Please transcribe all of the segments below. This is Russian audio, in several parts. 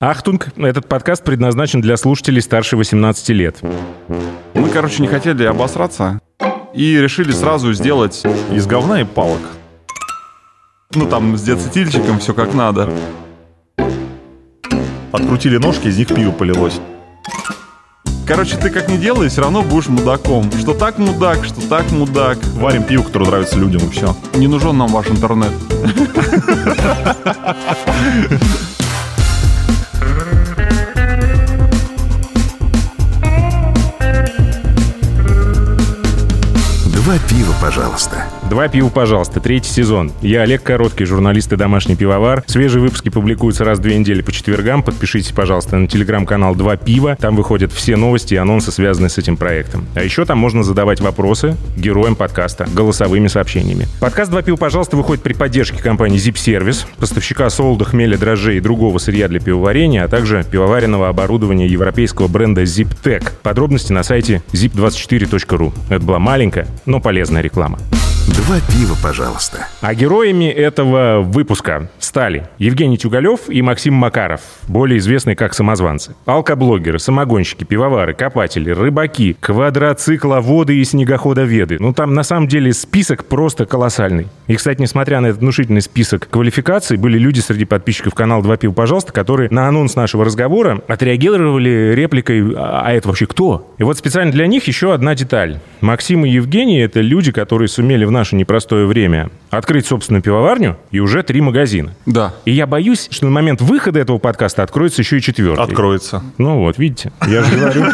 Ахтунг, этот подкаст предназначен для слушателей старше 18 лет. Мы, короче, не хотели обосраться и решили сразу сделать Из говна и палок. ну там с диацетильчиком все как надо. Открутили ножки, из них пиво полилось. Короче, ты как не делай, все равно будешь мудаком. Что так мудак, что так мудак. Варим пиво, которое нравится людям, и все. Не нужен нам ваш интернет. Два пива, пожалуйста. Два пива, пожалуйста, третий сезон. Я Олег Короткий, журналист и домашний пивовар. Свежие выпуски публикуются раз в две недели по четвергам. Подпишитесь, пожалуйста, на телеграм-канал «Два пива». Там выходят все новости и анонсы, связанные с этим проектом. А еще там можно задавать вопросы героям подкаста голосовыми сообщениями. Подкаст «Два пива, пожалуйста» выходит при поддержке компании Zip Service, поставщика солода, хмеля, дрожжей и другого сырья для пивоварения, а также пивоваренного оборудования европейского бренда ZipTech. Подробности на сайте zip24.ru. Это была маленькая, но полезная реклама. Два пива, пожалуйста. А героями этого выпуска стали Евгений Тюгалев и Максим Макаров, более известные как самозванцы. Алкоблогеры, самогонщики, пивовары, копатели, рыбаки, квадроцикловоды и снегоходоведы. Ну, там на самом деле список просто колоссальный. И, кстати, несмотря на этот внушительный список квалификаций, были люди среди подписчиков канала «Два пива, пожалуйста», которые на анонс нашего разговора отреагировали репликой «А а это вообще кто?». И вот специально для них еще одна деталь. Максим и Евгений — это люди, которые сумели в наше непростое время открыть собственную пивоварню и уже три магазина. Да. И я боюсь, что на момент выхода этого подкаста откроется еще и четвертый. Откроется. Ну вот, видите, я же говорю.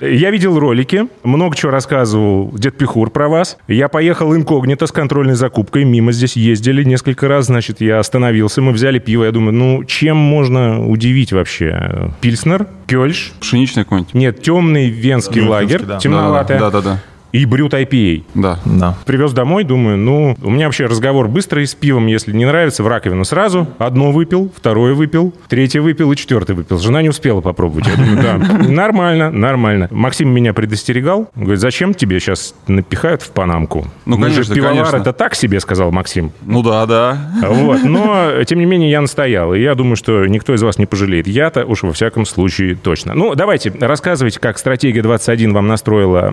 Я видел ролики, много чего рассказывал дед Пихур про вас. Я поехал инкогнито с контрольной закупкой, мимо здесь ездили несколько раз, значит, я остановился, мы взяли пиво, я думаю, ну, чем можно удивить вообще? Пильснер, Кёльш, Пшеничный какой-нибудь. нет, темный венский Мюнхенский, лагерь, да. темноватый, Да, да, да. И брют IPA. Да. Да. Привез домой, думаю, ну, у меня вообще разговор быстрый с пивом, если не нравится, в раковину сразу. Одно выпил, второе выпил, третье выпил и четвертое выпил. Жена не успела попробовать. Я думаю, да, нормально, нормально. Максим меня предостерегал. Говорит, зачем тебе сейчас напихают в панамку? Ну, Мы конечно, же пивовар, конечно. это так себе, сказал Максим. Ну да, да. Вот. Но, тем не менее, я настоял. И я думаю, что никто из вас не пожалеет. Я-то уж во всяком случае точно. Ну, давайте, рассказывайте, как стратегия 21 вам настроила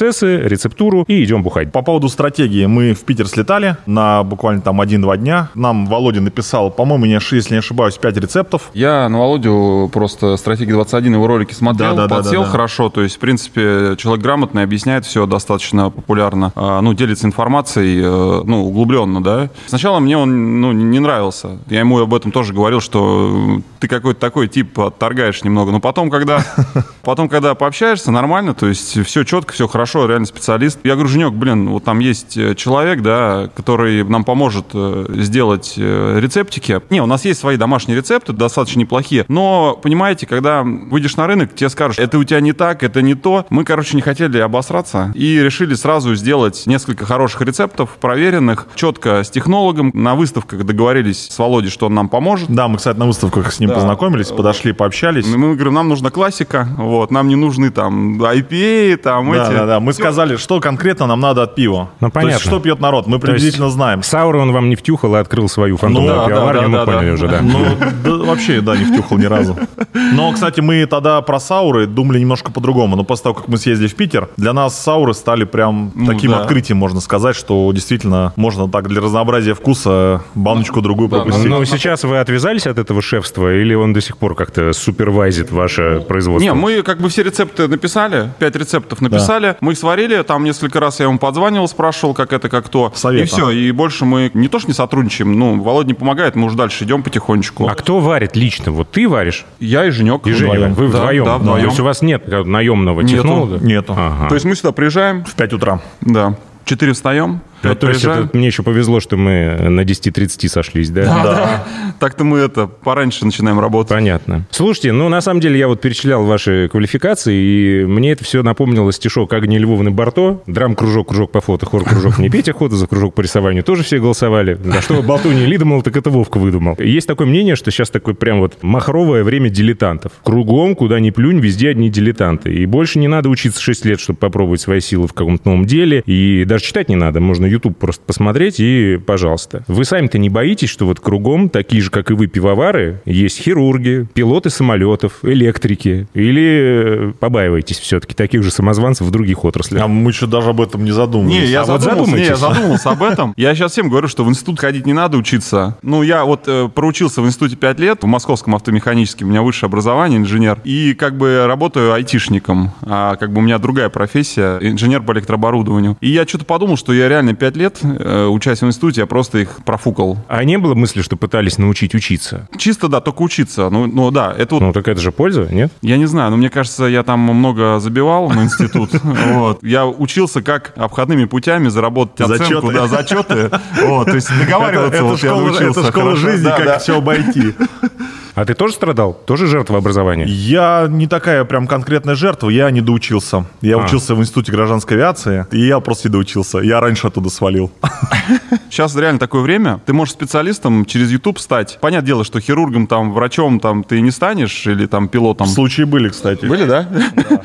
бизнес-процессы, рецептуру, и идем бухать. По поводу стратегии. Мы в Питер слетали на буквально там один-два дня. Нам Володя написал, по-моему, если не ошибаюсь, 5 рецептов. Я на Володю просто «Стратегия 21» его ролики смотрел, Да, да, да, подсел да, да. хорошо. То есть, в принципе, человек грамотный, объясняет все достаточно популярно. А, ну, делится информацией, э, ну, углубленно, да. Сначала мне он, ну, не нравился. Я ему об этом тоже говорил, что ты какой-то такой тип отторгаешь немного. Но потом, когда, потом, когда пообщаешься, нормально, то есть все четко, все хорошо, реально специалист. Я говорю, Женек, блин, вот там есть э, человек, да, который нам поможет э, сделать э, рецептики. Не, у нас есть свои домашние рецепты, достаточно неплохие. Но, понимаете, когда выйдешь на рынок, тебе скажут, это у тебя не так, это не то. Мы, короче, не хотели обосраться и решили сразу сделать несколько хороших рецептов, проверенных, четко с технологом. На выставках договорились с Володей, что он нам поможет. Да, мы, кстати, на выставках с ним Да. познакомились, подошли, пообщались. Мы говорим, нам нужна классика, вот, нам не нужны там IPA, там Да, эти. да, да. Мы Всё. сказали, что конкретно нам надо от пива. Ну, То есть, понятно. что пьет народ, мы То есть приблизительно знаем. Сауры он вам не втюхал и открыл свою фантомную да, да, пивоварню, да, мы да, поняли да. уже, да. Ну, да, вообще, да, не втюхал ни разу. Но, кстати, мы тогда про сауры думали немножко по-другому. Но после того, как мы съездили в Питер, для нас сауры стали прям Ну, таким да. открытием, можно сказать, что действительно можно так для разнообразия вкуса баночку другую Да, пропустить. Ну, сейчас вы отвязались от этого шефства, или он до сих пор как-то супервайзит ваше производство? Не, мы как бы все рецепты написали, пять рецептов написали, мы их сварили, там несколько раз я ему подзванивал, спрашивал, как это, как то. Совета. И все, и больше мы не то что не сотрудничаем, ну, Володя не помогает, мы уже дальше идем потихонечку. А кто варит лично? Вот ты варишь? Я и Женек. И Женя, Вдвоем. вы Да, вдвоем? да, вдвоем. То есть у вас нет наемного Нету. технолога? Нету. Ага. То есть мы сюда приезжаем, В 5 утра. да, 4 встаем, Ну, то есть это мне еще повезло, что мы на 10.30 сошлись, да? Да. Так-то мы это пораньше начинаем работать. Понятно. Слушайте, ну, на самом деле, я вот перечислял ваши квалификации, и мне это все напомнило стишок Агни Львовны Барто. Драм-кружок, кружок по фото, хор-кружок не петь охота, за кружок по рисованию тоже все голосовали. Да что Болту не думал, так это Вовка выдумал. Есть такое мнение, что сейчас такое прям вот махровое время дилетантов. Кругом, куда ни плюнь, везде одни дилетанты. И больше не надо учиться 6 лет, чтобы попробовать свои силы в каком-то новом деле. И даже читать не надо, можно YouTube просто посмотреть и, пожалуйста. Вы сами-то не боитесь, что вот кругом такие же, как и вы, пивовары, есть хирурги, пилоты самолетов, электрики? Или э, побаиваетесь все-таки таких же самозванцев в других отраслях? А мы еще даже об этом не задумывались. Не, я, А вот задумался, не, я задумался об этом. Я сейчас всем говорю, что в институт ходить не надо учиться. Ну, я вот э, проучился в институте 5 лет, в Московском автомеханическом, у меня высшее образование, инженер, и как бы работаю айтишником. А как бы у меня другая профессия, инженер по электрооборудованию. И я что-то подумал, что я реально 5 лет, э, учась в институте, я просто их профукал. А не было мысли, что пытались научить учиться? Чисто, да, только учиться. Ну, ну да, это вот Ну, так это же польза, нет? Я не знаю, но мне кажется, я там много забивал на институт. Вот. Я учился, как обходными путями заработать оценку, Зачеты. да, зачеты. Вот, то есть договариваться вот я научился это школа жизни, как все обойти. А ты тоже страдал? Тоже жертва образования? Я не такая прям конкретная жертва, я не доучился. Я А. учился в институте гражданской авиации, и я просто не доучился. Я раньше оттуда свалил. Сейчас реально такое время. Ты можешь специалистом через YouTube стать. Понятное дело, что хирургом, там, врачом там ты не станешь, или там пилотом. Случаи были, кстати. Были, да?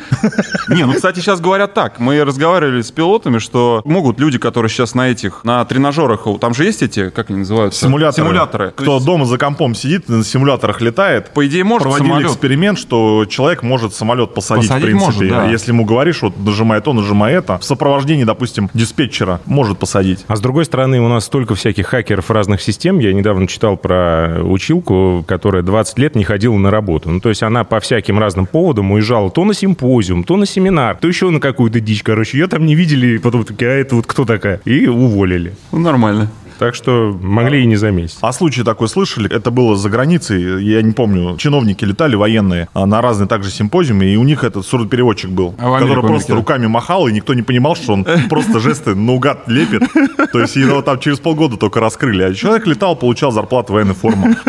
Не, ну, кстати, сейчас говорят так. Мы разговаривали с пилотами, что могут люди, которые сейчас на этих, на тренажерах, там же есть эти, как они называются? Симуляторы. Симуляторы. То Кто дома за компом сидит, на симуляторах летает. По идее, может Проводили самолет. эксперимент, что человек может самолет посадить, Посадить в принципе. может, да. Если ему говоришь, вот нажимай то, нажимай это. В сопровождении, допустим, диспетчера может посадить. А с другой стороны, у нас столько всяких хакеров разных систем. Я недавно читал про училку, которая 20 лет не ходила на работу. Ну, то есть она по всяким разным поводам уезжала то на симпозиум, то на семинар, то еще на какую-то дичь. Короче, ее там не видели, и потом такие, а это вот кто такая? И уволили. Ну, нормально. Так что могли и не заметить. А случай такой слышали? Это было за границей. Я не помню. Чиновники летали военные а, на разные также симпозиумы, и у них этот сурдопереводчик был, А который просто летели? руками махал, и никто не понимал, что он просто жесты наугад лепит. То есть его там через полгода только раскрыли. А человек летал, получал зарплату военной формы.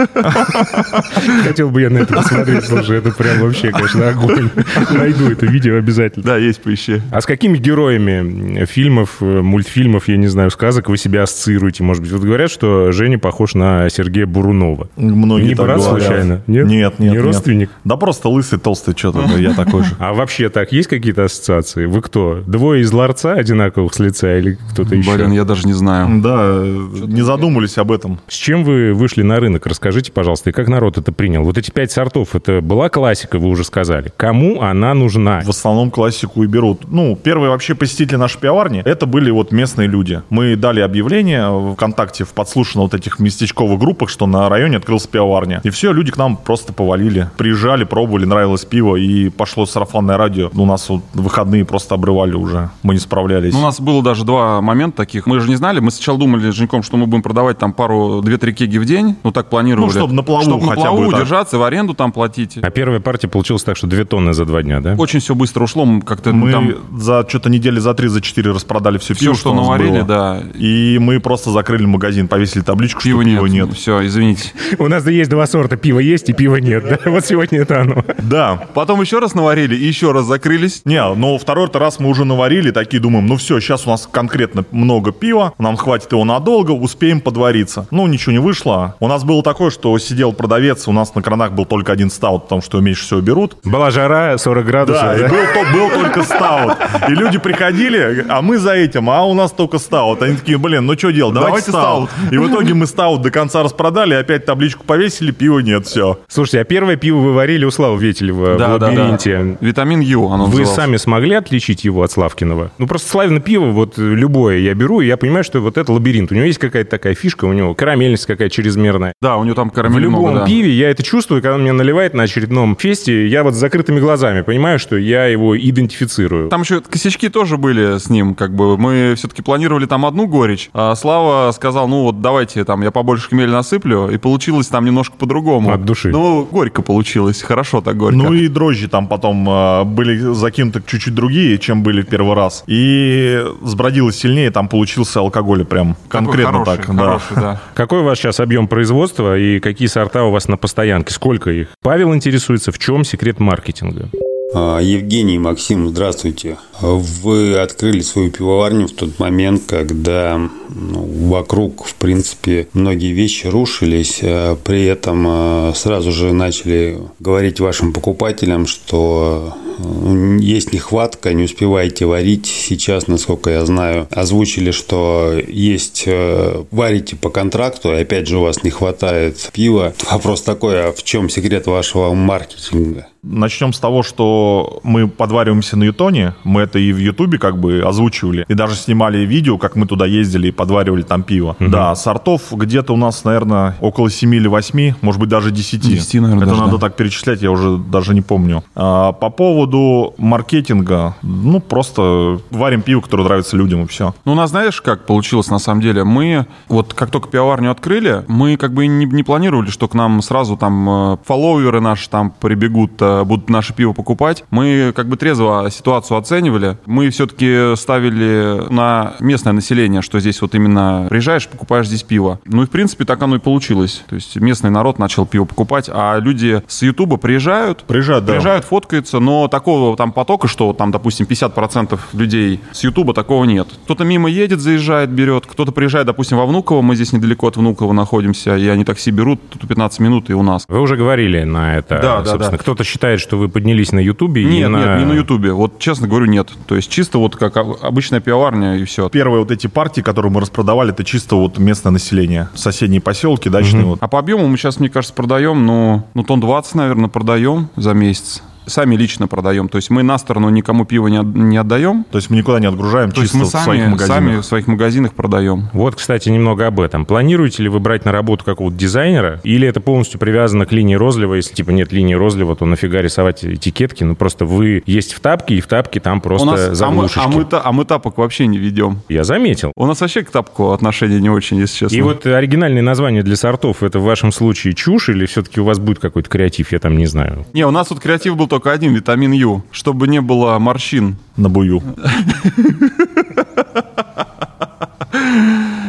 Хотел бы я на это посмотреть, слушай, это прям вообще, конечно, огонь. Найду это видео обязательно. Да, есть поищи. А с какими героями фильмов, э, мультфильмов, я не знаю, сказок вы себя ассоциируете? Может быть, вот говорят, что Женя похож на Сергея Бурунова. Многие Не так брат говорят. случайно? Нет? Нет, нет. Не нет. родственник? Да просто лысый, толстый, что-то. Я такой же. А вообще так, есть какие-то ассоциации? Вы кто? Двое из ларца одинаковых с лица или кто-то еще? Блин, я даже не знаю. Да, не задумывались об этом. С чем вы вышли на рынок? Расскажите, пожалуйста, и как народ это принял? Вот эти пять сортов, это была классика, вы уже сказали. Кому она нужна? В основном классику и берут. Ну, первые вообще посетители нашей пивоварни, это были вот местные люди. Мы дали объявление в ВКонтакте, в подслушано вот этих местечковых группах, что на районе открылась пивоварня. И все, люди к нам просто повалили. Приезжали, пробовали, нравилось пиво, и пошло сарафанное радио. У нас вот выходные просто обрывали уже. Мы не справлялись. Ну, у нас было даже два момента таких. Мы же не знали. Мы сначала думали с Женьком, что мы будем продавать там пару, две-три кеги в день. Ну, так планировали. Ну, чтобы на плаву Чтобы на плаву бы так. удержаться, в аренду там платить. А первая партия получилась так, что две тонны за два дня, да? Очень все быстро ушло. Мы как-то мы там за что-то недели за три, за четыре распродали все, все, пиво, что у нас наварили, было. да. И мы просто закрыли магазин, повесили табличку, Пива что нет. пива нет. Все, извините. У нас есть два сорта. Пива есть и пива нет. Да? Вот сегодня это оно. Да, Потом еще раз наварили и еще раз закрылись. Не, но второй раз мы уже наварили, такие думаем, ну все, сейчас у нас конкретно много пива, нам хватит его надолго, успеем подвариться. Ну, ничего не вышло. У нас было такое, что сидел продавец, у нас на кранах был только один стаут, потому что меньше всего берут. Была жара 40 градусов. Да, и да? был, то- был только стаут. И люди приходили, а мы за этим, а у нас только стаут. Они такие, блин, ну что делать, Давайте стаут. И в итоге мы стаут до конца распродали, опять табличку повесили, пива нет, все. Слушайте, а первое пиво вы варили у Славы Ветелева в лабиринте. Витамин Ю, оно Вы называлось. сами смогли отличить его от Славкиного? Ну, просто Славина пиво, вот э, любое я беру, и я понимаю, что вот это лабиринт. У него есть какая-то такая фишка, у него карамельность какая-то чрезмерная. Да, у него там В карамель любом много, да. пиве я это чувствую, когда он меня наливает на очередном фесте, я вот с закрытыми глазами понимаю, что я его идентифицирую. Там еще косячки тоже были с ним, как бы мы все-таки планировали там одну горечь, а Слава сказал, ну вот давайте там я побольше хмеля насыплю, и получилось там немножко по-другому. От души. Ну, горько получилось, хорошо так горько. Ну и дрожжи там потом э, были закинуты чуть-чуть другие, чем были в первый раз. И сбродилось сильнее, там получился алкоголь прям Такой конкретно хороший, так. да. хороший, да. Какой у вас сейчас объем производства и какие сорта у вас на постоянке? Сколько их? Павел интересуется, в чем секрет маркетинга? А, Евгений, Максим, здравствуйте. Вы открыли свою пивоварню в тот момент, когда ну, вокруг, в принципе, многие вещи рушились. а При этом а, сразу же начали говорить вашим покупателям, что э, есть нехватка, не успеваете варить. Сейчас, насколько я знаю, озвучили, что есть э, варите по контракту, и опять же у вас не хватает пива. Вопрос такой, а в чем секрет вашего маркетинга? Начнем с того, что мы подвариваемся на Ютоне. Мы это и в Ютубе как бы озвучивали. И даже снимали видео, как мы туда ездили и подваривали там пиво. Угу. Да, сортов где-то у нас, наверное, около 7 или 8, может быть, даже 10. 10, наверное, Это даже, надо да. так перечислять, я уже даже не помню. А, по поводу маркетинга, ну, просто варим пиво, которое нравится людям, и все. Ну, у нас, знаешь, как получилось на самом деле? Мы, вот как только пивоварню открыли, мы как бы не, не планировали, что к нам сразу там э, фолловеры наши там прибегут, э, будут наше пиво покупать. Мы как бы трезво ситуацию оценивали. Мы все-таки ставили на местное население, что здесь вот именно приезжаешь, покупаешь здесь пиво. Ну и, в принципе, так оно и получилось. То есть местный народ начал пиво покупать, а люди с Ютуба приезжают, Приезжают, да. приезжают, фоткаются, но такого там потока, что там, допустим, 50% людей с Ютуба, такого нет. Кто-то мимо едет, заезжает, берет, кто-то приезжает, допустим, во Внуково, мы здесь недалеко от Внуково находимся, и они такси берут, тут 15 минут и у нас. Вы уже говорили на это, Да, да, собственно. да. Кто-то считает, что вы поднялись на Ютубе и Нет, на... нет, не на Ютубе. Вот честно говорю, нет. То есть чисто вот как об- обычная пивоварня и все. Первые вот эти партии, которые мы распродавали, это чисто вот местное население. Соседние поселки, дачные вот. А по объему мы сейчас, мне кажется, продаем, ну, ну тонн 20, наверное, продаем за месяц. Сами лично продаем. То есть мы на сторону никому пиво не, от- не отдаем. То есть мы никуда не отгружаем, То есть чисто мы в своих сами, магазинах. сами в своих магазинах продаем. Вот, кстати, немного об этом. Планируете ли вы брать на работу какого-то дизайнера? Или это полностью привязано к линии розлива? Если, типа, нет линии розлива, то нафига рисовать этикетки? Ну, просто вы есть в тапке, и в тапке там просто У нас, а, мы, заглушечки. а, мы, а мы тапок вообще не ведем. Я заметил. У нас вообще к тапку отношения не очень, если честно. И вот оригинальные названия для сортов, это в вашем случае чушь или все-таки у вас будет какой-то креатив, я там не знаю. Не, у нас тут креатив был только один, витамин Ю, чтобы не было морщин. На бую.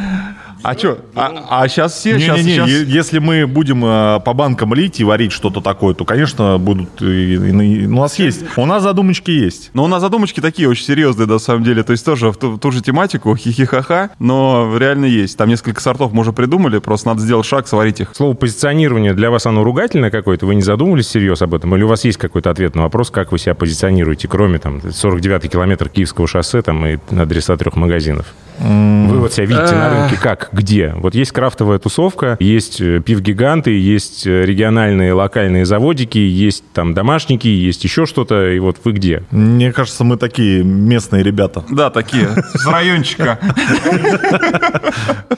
А что? А, сейчас все, сейчас, Не-не-не, сейчас... е- если мы будем э, по банкам лить и варить что-то такое, то, конечно, будут... и- и- и- у нас есть. У нас задумочки есть. Но у нас задумочки такие очень серьезные, на самом деле. То есть тоже в ту, в ту же тематику, хихихаха, но реально есть. Там несколько сортов мы уже придумали, просто надо сделать шаг, сварить их. Слово позиционирование для вас оно ругательное какое-то? Вы не задумывались всерьез об этом? Или у вас есть какой-то ответ на вопрос, как вы себя позиционируете, кроме там 49-й километр Киевского шоссе там и адреса трех магазинов? Вы вот себя видите на рынке как? Где? Вот есть крафтовая тусовка, есть э, пивгиганты, есть э, региональные, локальные заводики, есть там домашники, есть еще что-то, и вот вы где? Мне кажется, мы такие местные ребята. Да, такие, с райончика.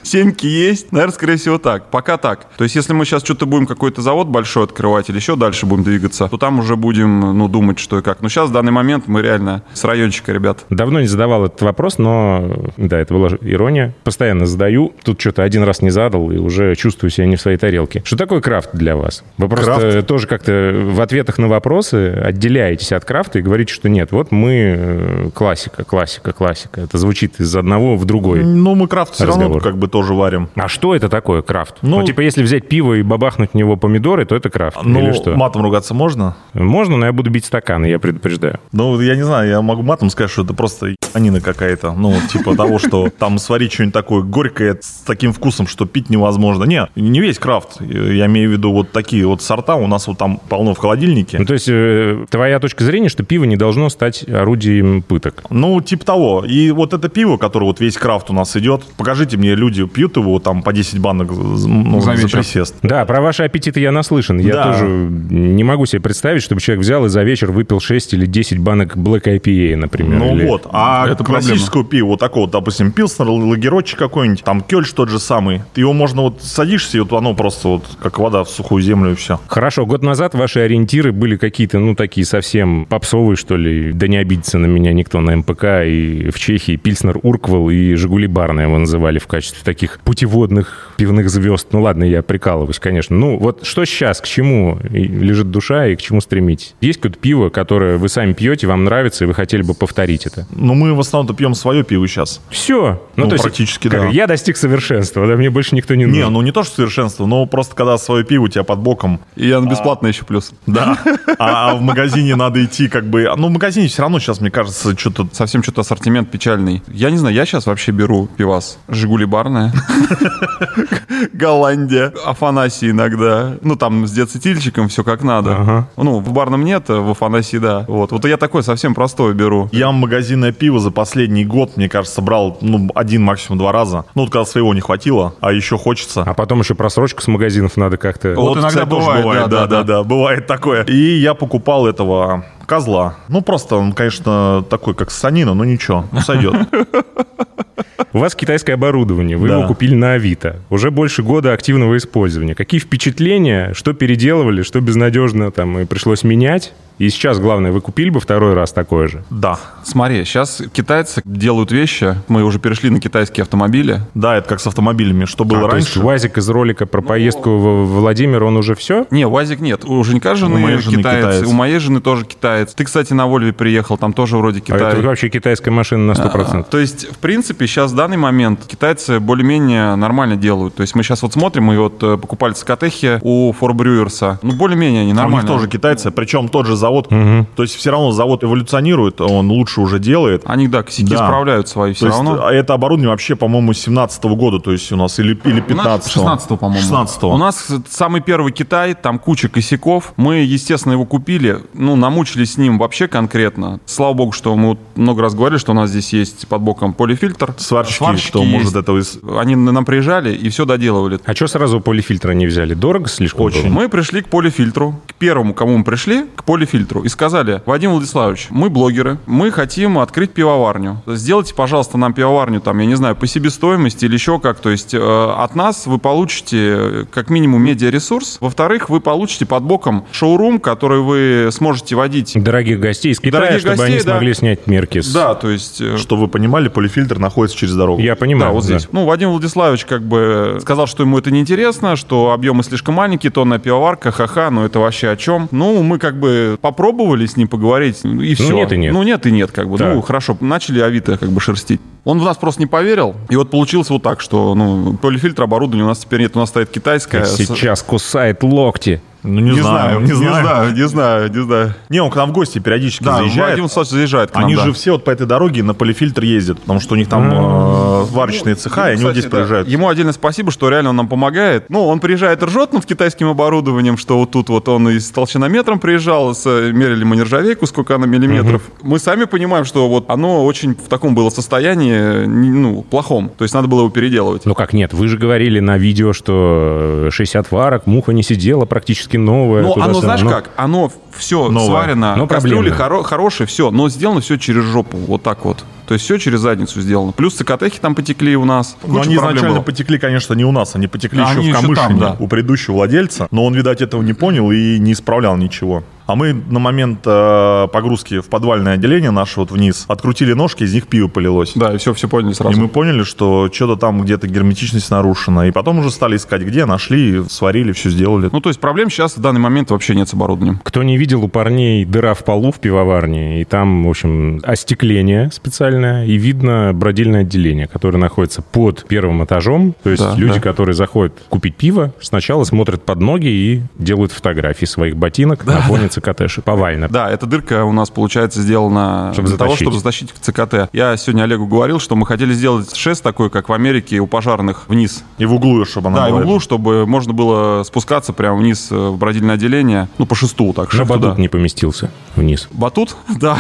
Семки есть? Наверное, скорее всего так. Пока так. То есть, если мы сейчас что-то будем какой-то завод большой открывать или еще дальше будем двигаться, то там уже будем, ну, думать, что и как. Но сейчас, в данный момент, мы реально с райончика, ребят. Давно не задавал этот вопрос, но да, это была ирония. Постоянно задаю. Тут что-то один раз не задал и уже чувствую себя не в своей тарелке. Что такое крафт для вас? Вы просто Крафт? тоже как-то в ответах на вопросы отделяетесь от крафта и говорите, что нет, вот мы э, классика, классика, классика. Это звучит из одного в другой. Ну, мы крафт все равно Разговор. как бы тоже варим. А что это такое крафт? Ну- Ну, типа, если взять пиво и бабахнуть в него помидоры, то это крафт. Ну, Или что? матом ругаться можно? Можно, но я буду бить стаканы, я предупреждаю. Ну, я не знаю, я могу матом сказать, что это просто ебанина какая-то. Ну, типа того, что там сварить что-нибудь такое горькое с таким вкусом, что пить невозможно. Не, не весь крафт. Я имею в виду вот такие вот сорта. У нас вот там полно в холодильнике. Ну, то есть, э, твоя точка зрения, что пиво не должно стать орудием пыток. Ну, типа того. И вот это пиво, которое вот весь крафт у нас идет, покажите мне, люди пьют его там по 10 банок ну, За за, присест. Да, про ваши аппетиты я наслышан. Я Да. тоже не могу себе представить, чтобы человек взял и за вечер выпил 6 или 10 банок Black IPA, например. Ну или- вот, а Это классическую пиво, вот такого, допустим, пилснер, лагерочек какой-нибудь, там кельш тот же самый, его можно вот садишься, и вот оно просто вот как вода в сухую землю и все. Хорошо, год назад ваши ориентиры были какие-то, ну, такие совсем попсовые, что ли. Да не обидится на меня никто на МПК и в Чехии. Пильснер Урквал и Жигули Барна его называли в качестве таких путеводных пивных звезд. Ну, ладно, я прикалываюсь, конечно. Ну, вот что сейчас, к чему лежит душа и к чему стремитесь? Есть какое-то пиво, которое вы сами пьете, вам нравится, и вы хотели бы повторить это? Но мы в основном-то пьем свое пиво сейчас. Все, все. Ну, практически, как, да. Я достиг совершенства, да, мне больше никто не нужен. Не, ну не то, что совершенство, но просто когда свое пиво у тебя под боком, И оно бесплатно еще плюс. да, а в магазине надо идти как бы... Ну, в магазине все равно сейчас, мне кажется, что-то... Совсем что-то ассортимент печальный. Я не знаю, я сейчас вообще беру пивас. Жигули барная. Голландия. Афанасий иногда. Ну, там с децетильчиком все как надо. Ага. Ну, в барном нет, а в Афанасии да. Вот. Вот я такой совсем простой беру. Я магазинное пиво за последний год, мне кажется, брал ну, один, максимум два раза. Ну, вот когда своего не хватило, а еще хочется. А потом еще просрочку с магазинов надо как-то... Вот иногда кстати, тоже бывает, да, да, да, да, да, бывает такое. И я покупал этого козла. Ну, просто он, конечно, такой, как санина, но ничего, ну, сойдет. У вас китайское оборудование, вы Да. его купили на Авито. Уже больше года активного использования. Какие впечатления, что переделывали, что безнадежно там и пришлось менять? И сейчас, главное, вы купили бы второй раз такое же? Да. Смотри, сейчас китайцы делают вещи. Мы уже перешли на китайские автомобили. Да, это как с автомобилями. Что было А, то есть раньше? УАЗик из ролика Ну, про поездку в Владимир, он уже все? Не, УАЗик нет. У Женька жены, У моей жены китаец, китаец. У моей жены тоже китаец. Ты, кстати, на Вольве приехал, там тоже вроде А Китай. это вообще китайская машина на 100%. А, То есть, в принципе, сейчас в данный момент китайцы более-менее нормально делают. То есть мы сейчас вот смотрим, и вот э, покупали цикатехи у Форбрюерса. Ну, более-менее они А у них нормально. тоже китайцы, причем тот же завод. То есть все равно завод эволюционирует, он лучше уже делает. Они, да, косяки Да. справляют свои все То есть, равно. а это оборудование вообще, по-моему, 17 года, то есть у нас или, или 15 16 по-моему. 16 У нас самый первый Китай, там куча косяков. Мы, естественно, его купили, ну, намучились с ним вообще конкретно. Слава богу, что мы много раз говорили, что у нас здесь есть под боком полифильтр. Сварщики, что есть. может этого... из- Они на- нам приезжали и все доделывали. А что сразу полифильтра не взяли? Дорого слишком Очень. было? Мы пришли к полифильтру, к первому, кому мы пришли, к полифильтру, и сказали, Вадим Владиславович, мы блогеры, мы хотим открыть пивоварню. Сделайте, пожалуйста, нам пивоварню, там, я не знаю, по себестоимости или еще как. То есть э, от нас вы получите э, как минимум медиаресурс. Во-вторых, вы получите под боком шоурум, который вы сможете водить. Дорогих гостей из Китая, Дорогих чтобы гостей, они да. смогли снять мерки. Да, то есть... э, Что вы понимали, полифильтр находится через дорогу. Я понимаю. Да, вот здесь. Ну, Вадим Владиславович как бы сказал, что ему это неинтересно, что объемы слишком маленькие, тонная пивоварка, ха-ха, ну это вообще о чем? Ну, мы как бы попробовали с ним поговорить, и все. нет и нет. Ну, нет и нет, как бы. Так. Ну, хорошо, начали Авито как бы шерстить. Он в нас просто не поверил, и вот получилось вот так, что, ну, полифильтр оборудования у нас теперь нет, у нас стоит китайское. Сейчас кусает локти. Ну, не, знаю, не знаю, не знаю, не знаю. Не, он к нам в гости периодически Да, заезжает. Вадим Владиславович заезжает к нам, Они да. же все вот по этой дороге на полифильтр ездят, потому что у них там э, сварочные цеха, и они вот Кстати, здесь да. проезжают. Ему отдельно спасибо, что реально он нам помогает. Ну, он приезжает ржет над китайским оборудованием, что вот тут вот он и с толщинометром приезжал, с, э, мерили мы нержавейку, сколько она миллиметров. Мы сами понимаем, что вот оно очень в таком было состоянии, не- ну, плохом. То есть надо было его переделывать. Ну как нет, вы же говорили на видео, что 60 варок, муха не сидела, практически новая. Ну, оно, знаешь Ну, как, оно все Новое. сварено, Но кастрюли хоро- хорошие, все, но сделано все через жопу, вот так вот. То есть все через задницу сделано. Плюс цикатехи там потекли у нас. Но Куча они проблем изначально было. потекли, конечно, не у нас, они потекли А еще они в еще Камышине там, да. у предыдущего владельца, но он, видать, этого не понял и не исправлял ничего. А мы на момент э, погрузки в подвальное отделение наше вот вниз открутили ножки, из них пиво полилось. Да, и все, все поняли И сразу. мы поняли, что что-то там где-то герметичность нарушена. И потом уже стали искать, где, нашли, сварили, все сделали. Ну, то есть проблем сейчас в данный момент вообще нет с оборудованием. Кто не видел, у парней дыра в полу в пивоварне, и там, в общем, остекление специальное, и видно бродильное отделение, которое находится под первым этажом. То есть Да, люди, да. которые заходят купить пиво, сначала смотрят под ноги и делают фотографии своих ботинок на фоне ЦКТши. Повально. Да, эта дырка у нас, получается, сделана Чтобы для того, чтобы затащить в ЦКТ. Я сегодня Олегу говорил, что мы хотели сделать шест такой, как в Америке у пожарных, вниз. И в углу, чтобы она Да, и в была. углу, чтобы можно было спускаться прямо вниз э, в бродильное отделение, ну, по шесту так, Но шеф батут туда. не поместился вниз. Батут, да.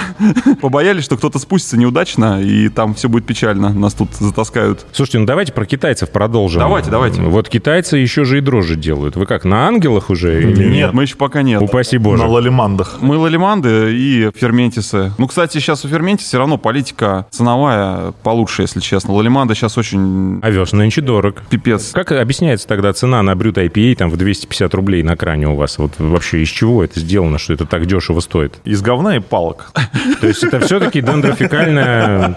Побоялись, что кто-то спустится неудачно, и там все будет печально. Нас тут затаскают. Слушайте, ну давайте про китайцев продолжим. Давайте, давайте. Вот китайцы еще же и дрожжи делают. Вы как, на ангелах уже? Нет, мы еще пока нет. Упаси Боже. На лалимандах. Мы лалиманды и ферментисы. Ну, кстати, сейчас у ферментиса все равно политика ценовая получше, если честно. Лалиманда сейчас очень Овес нынче дорог. пипец. Как объясняется тогда цена на брют IPA там в 250 рублей на кране у вас? Вот вообще из чего это сделано, что это так дешево стоит? Из говна и палок. То есть это все-таки дендрофикальное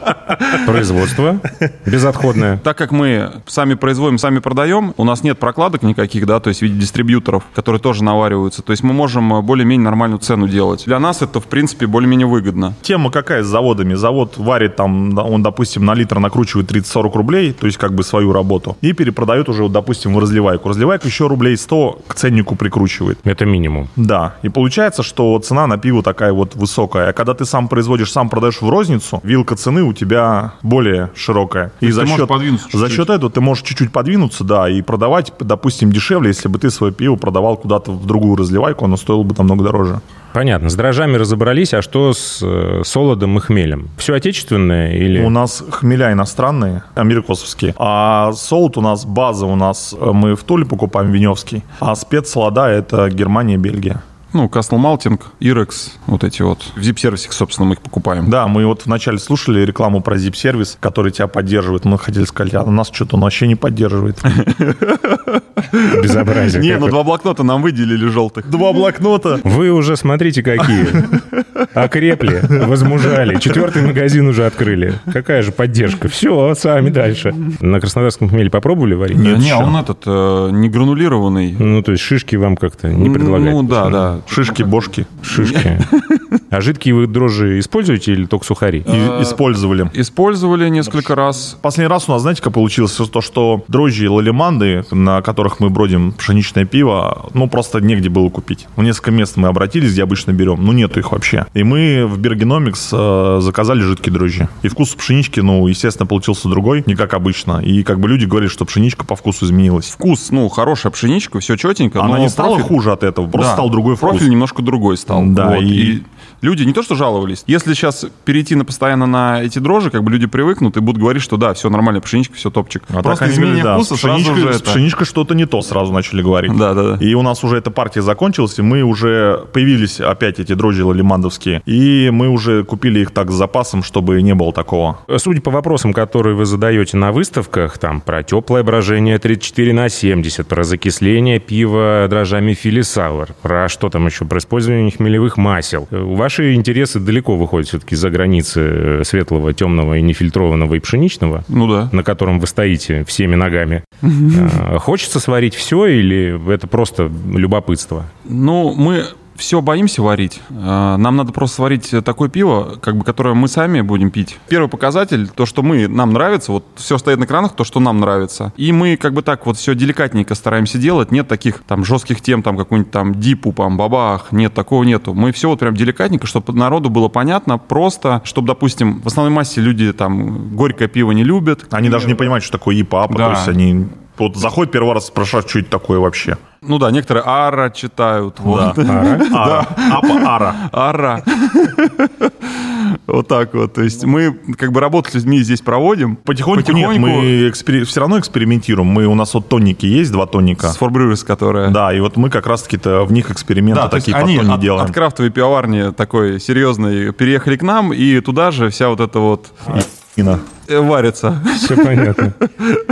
производство, безотходное. Так как мы сами производим, сами продаем, у нас нет прокладок никаких, да, то есть в виде дистрибьюторов, которые тоже навариваются. То есть мы можем более-менее нормальную цену делать. Для нас это, в принципе, более-менее выгодно. Тема какая с заводами? Завод варит там, да, он, допустим, на литр накручивает 30-40 рублей, то есть как бы свою работу, и перепродает уже, вот, допустим, в разливайку. Разливайку еще рублей 100 к ценнику прикручивает. Это минимум. Да, и получается, что цена на пиво такая вот высокая. А когда ты сам производишь, сам продаешь в розницу, вилка цены у тебя более широкая. И есть за счет, за счет этого ты можешь чуть-чуть подвинуться, да, и продавать, допустим, дешевле, если бы ты свое пиво продавал куда-то в другую разливайку, оно стоило бы намного дороже. Понятно, с дрожжами разобрались, а что с э, солодом и хмелем? Все отечественное или... У нас хмеля иностранные, америкосовские. А солод у нас, база у нас, э, мы в Туле покупаем веневский. А спецсолода это Германия, Бельгия. Ну, Castle Malting, Irex, вот эти вот. В зип-сервисе, собственно, мы их покупаем. Да, мы вот вначале слушали рекламу про zip-сервис, который тебя поддерживает. Мы хотели сказать, а нас что-то он вообще не поддерживает. Безобразие. Не, ну два блокнота нам выделили желтых. Два блокнота. Вы уже смотрите какие. Окрепли, возмужали. Четвертый магазин уже открыли. Какая же поддержка? Все, сами дальше. На краснодарском хмеле попробовали варить? Не, еще. он этот, э, не гранулированный. Ну, то есть шишки вам как-то не предлагают? Ну, да, да. Шишки, бошки. Шишки. А жидкие вы дрожжи используете или только сухари? И- использовали. Использовали несколько раз. Последний раз у нас, знаете, как получилось? То, что дрожжи и лалиманды, на которых мы бродим пшеничное пиво, ну, просто негде было купить. В несколько мест мы обратились, где обычно берем, ну, нету их вообще. И мы в Бергеномикс э, заказали жидкие дрожжи. И вкус пшенички, ну, естественно, получился другой, не как обычно. И как бы люди говорят, что пшеничка по вкусу изменилась. Вкус, ну, хорошая пшеничка, все четенько. Она но не стала профиль- хуже от этого, просто Да. стал другой вкус. Профиль немножко другой стал. Да, Вот. и- И... люди не то что жаловались. Если сейчас перейти на постоянно на эти дрожжи, как бы люди привыкнут и будут говорить, что да, все нормально, пшеничка, все топчик. А Просто изменение да, вкуса сразу же это... пшеничкой что-то не то сразу начали говорить. Да, да, да. И у нас уже эта партия закончилась, и мы уже появились опять эти дрожжи лалимандовские, и мы уже купили их так с запасом, чтобы не было такого. Судя по вопросам, которые вы задаете на выставках, там про теплое брожение 34 на 70, про закисление пива дрожжами филисауэр, про что там еще, про использование хмелевых масел. Э, Ваши интересы далеко выходят все-таки за границы э, светлого, темного и нефильтрованного и пшеничного, Ну да. на котором вы стоите всеми ногами. А, Хочется сварить все или это просто любопытство? Ну, мы все боимся варить. А, Нам надо просто сварить такое пиво, как бы, которое мы сами будем пить. Первый показатель, то, что мы, нам нравится, вот все стоит на кранах, то, что нам нравится. И мы как бы так вот все деликатненько стараемся делать. Нет таких там жестких тем, там какой-нибудь там дипу, там бабах. Нет, такого нету. Мы все вот прям деликатненько, чтобы народу было понятно, просто, чтобы, допустим, в основной массе люди там горькое пиво не любят. Они даже не понимают, что такое ИПАПа, Да. то есть они вот заходят первый раз спрашивают, что это такое вообще. Ну да, некоторые ара читают. Вот. Ара. Апа ара. Ара. Вот так вот. То есть мы как бы работу с людьми здесь проводим. Потихоньку, нет, мы все равно экспериментируем. Мы, у нас вот тонники есть, два тонника. С Форбрюрес, которая... Да, и вот мы как раз-таки-то в них эксперименты Да, такие они потом не от, делаем. от крафтовой пивоварни такой серьезной переехали к нам, и туда же вся вот эта вот Инна. Э, варится. Все понятно.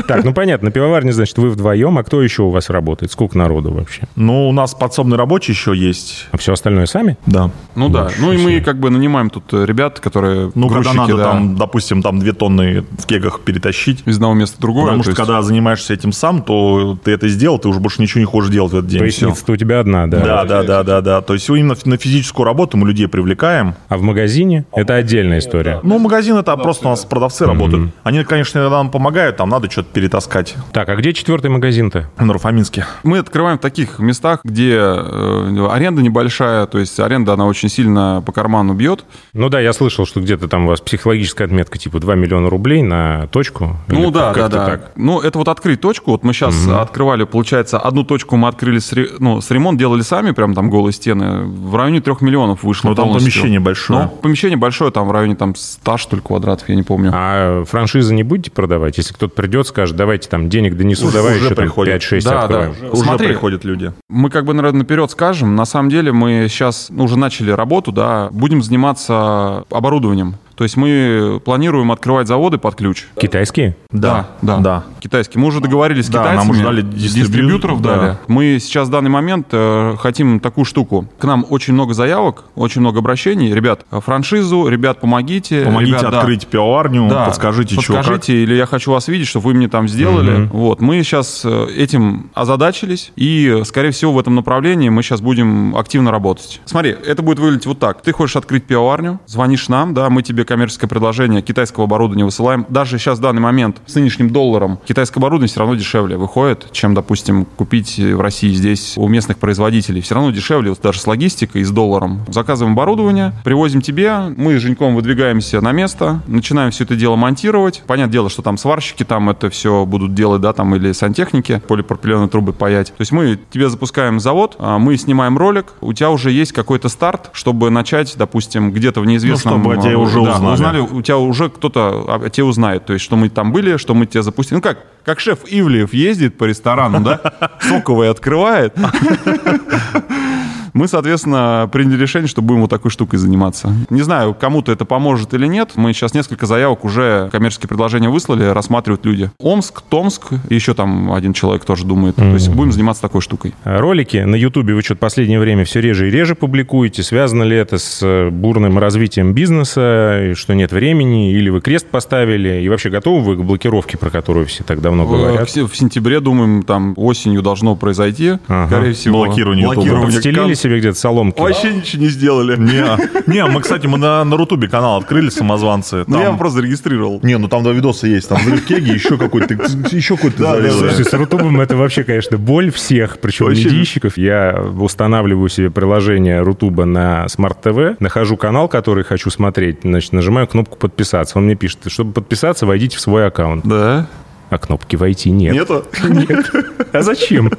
Так, ну понятно, на пивоварне, значит, вы вдвоем, а кто еще у вас работает? Сколько народу вообще? Ну, у нас подсобный рабочий еще есть. А все остальное сами? Да. Ну да. Ну и мы как бы нанимаем тут э, ребят, которые Ну, когда грузчики, надо там, допустим, там две тонны в кегах перетащить. из одного места в другое. Потому то что когда занимаешься этим сам, то ты это сделал, ты уже больше ничего не хочешь делать в этот день. Поясница-то у тебя одна, да? Да, да, да, да, да. То есть именно на физическую работу мы людей привлекаем. А в магазине это отдельная история. Ну, магазин это просто у нас продавцы работают. Они, конечно, иногда нам помогают, там надо что-то перетаскать. Так, а где четвертый магазин-то? В Нарфаминске. Мы открываем в таких местах, где э, аренда небольшая, то есть аренда, она очень сильно по карману бьет. Ну да, я слышал, что где-то там у вас психологическая отметка типа 2 миллиона рублей на точку. Ну да, да, да. так. Ну, это вот открыть точку. Вот мы сейчас открывали, получается, одну точку мы открыли, с, ре- ну, с ремонт делали сами, прям там голые стены. В районе трех миллионов вышло. Ну, там полностью. помещение большое. Ну, помещение большое, там в районе там 100, что ли, квадратов, я не помню. А франшизы не будете продавать? Если кто-то придет, скажет, давайте там денег донесу, давай уже еще там приходят. 5-6 Да, откроем. да. Уже Смотри. приходят люди. Мы как бы, наверное, наперед скажем. На самом деле мы сейчас ну, уже начали работу, да, будем заниматься оборудованием. То есть мы планируем открывать заводы под ключ. Китайские? Да, да. Да. Китайские. Мы уже договорились с Да, китайцами. нам уже дали дистрибью- дистрибьюторов да. дали. Мы сейчас в данный момент э, хотим такую штуку. К нам очень много заявок, очень много обращений. Ребят, э, франшизу, ребят, помогите. Помогите ребят, да. открыть пивоварню, Да, подскажите, что как. подскажите, или я хочу вас видеть, чтобы вы мне там сделали. Вот, мы сейчас э, этим озадачились, и, э, скорее всего, в этом направлении мы сейчас будем активно работать. Смотри, это будет выглядеть вот так. Ты хочешь открыть пивоварню, звонишь нам, да, мы тебе коммерческое предложение китайского оборудования высылаем. Даже сейчас, в данный момент, с нынешним долларом, китайское оборудование все равно дешевле выходит, чем, допустим, купить в России здесь у местных производителей. Все равно дешевле, вот даже с логистикой и с долларом. Заказываем оборудование, привозим тебе, мы с Женьком выдвигаемся на место, начинаем все это дело монтировать. Понятное дело, что там сварщики там это все будут делать, да, там или сантехники, полипропиленовые трубы паять. То есть мы тебе запускаем завод, а, мы снимаем ролик, у тебя уже есть какой-то старт, чтобы начать, допустим, где-то в неизвестном... чтобы о тебе а, уже да, узнали. узнали, у тебя уже кто-то о тебе узнает, то есть что мы там были, что мы тебя запустили. Ну как, как шеф Ивлеев ездит по ресторанам, да, соковый открывает. Мы, соответственно, приняли решение, что будем вот такой штукой заниматься. Не знаю, кому-то это поможет или нет. Мы сейчас несколько заявок уже коммерческие предложения выслали, рассматривают люди. Омск, Томск, еще там один человек тоже думает. То есть будем заниматься такой штукой. Ролики на Ютубе вы что-то последнее время все реже и реже публикуете. Связано ли это с э, бурным развитием бизнеса, что нет времени, или вы крест поставили? И вообще готовы вы к блокировке, про которую все так давно Э, говорят? В в сентябре, думаем, там осенью должно произойти, Ага. скорее всего. Блокирование. Блокирование Подстелили кан- себе где-то соломки? Вообще ничего не сделали. Не, не, мы, кстати, мы на, на Рутубе канал открыли, самозванцы. Ну, Там- я вам просто зарегистрировал. Не, ну там два видоса есть. Там взрыв кеги, еще какой-то, еще какой-то Да, завел. Слушайте, с Рутубом это вообще, конечно, боль всех, причем Вообще. медийщиков. Я устанавливаю себе приложение Рутуба на Smart TV, нахожу канал, который хочу смотреть, значит, нажимаю кнопку «Подписаться». Он мне пишет, чтобы подписаться, войдите в свой аккаунт. Да? А кнопки «Войти» нет. Нету? Нет. А зачем?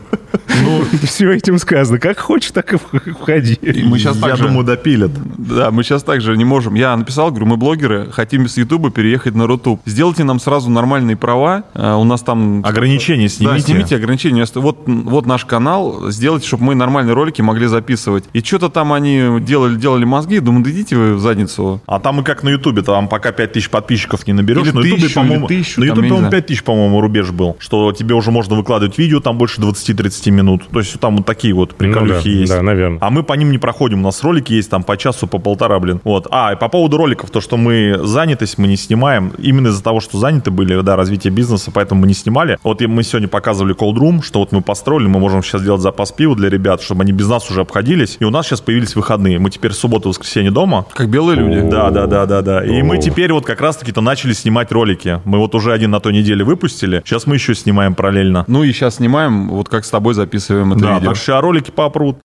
Ну, все этим сказано. Как хочешь, так и входи. Мы сейчас Я также- думаю, допилят. Да, мы сейчас также не можем. Я написал, говорю, мы блогеры, хотим с Ютуба переехать на Рутуб. Сделайте нам сразу нормальные права. Э, У нас там... Ограничения Да, снимите. снимите ограничения. Вот, вот наш канал, сделайте, чтобы мы нормальные ролики могли записывать. И что-то там они делали, делали мозги. Думаю, да идите вы в задницу. А там и как на Ютубе, там пока 5000 подписчиков не наберешь. Или на Ютубе, по-моему, на Ютубе, по-моему, знаю. 5000, по-моему, рубеж был. Что тебе уже можно выкладывать видео там больше 20-30 минут. То есть там вот такие вот приколюхи Ну да, есть. да, наверное. А мы по ним не проходим. У нас ролики есть там по часу, по полтора, блин. Вот. А, и по поводу роликов, то, что мы занятость, мы не снимаем. Именно из-за того, что заняты были, да, развитие бизнеса, поэтому мы не снимали. Вот и мы сегодня показывали Cold Room, что вот мы построили, мы можем сейчас сделать запас пива для ребят, чтобы они без нас уже обходились. И у нас сейчас появились выходные. Мы теперь субботу, воскресенье дома. Как белые люди. Да, да, да, да, да. И мы теперь вот как раз-таки-то начали снимать ролики. Мы вот уже один на той неделе выпустили. Сейчас мы еще снимаем параллельно. Ну и сейчас снимаем, вот как с тобой записываем это Да, видео. так что а ролики попрут.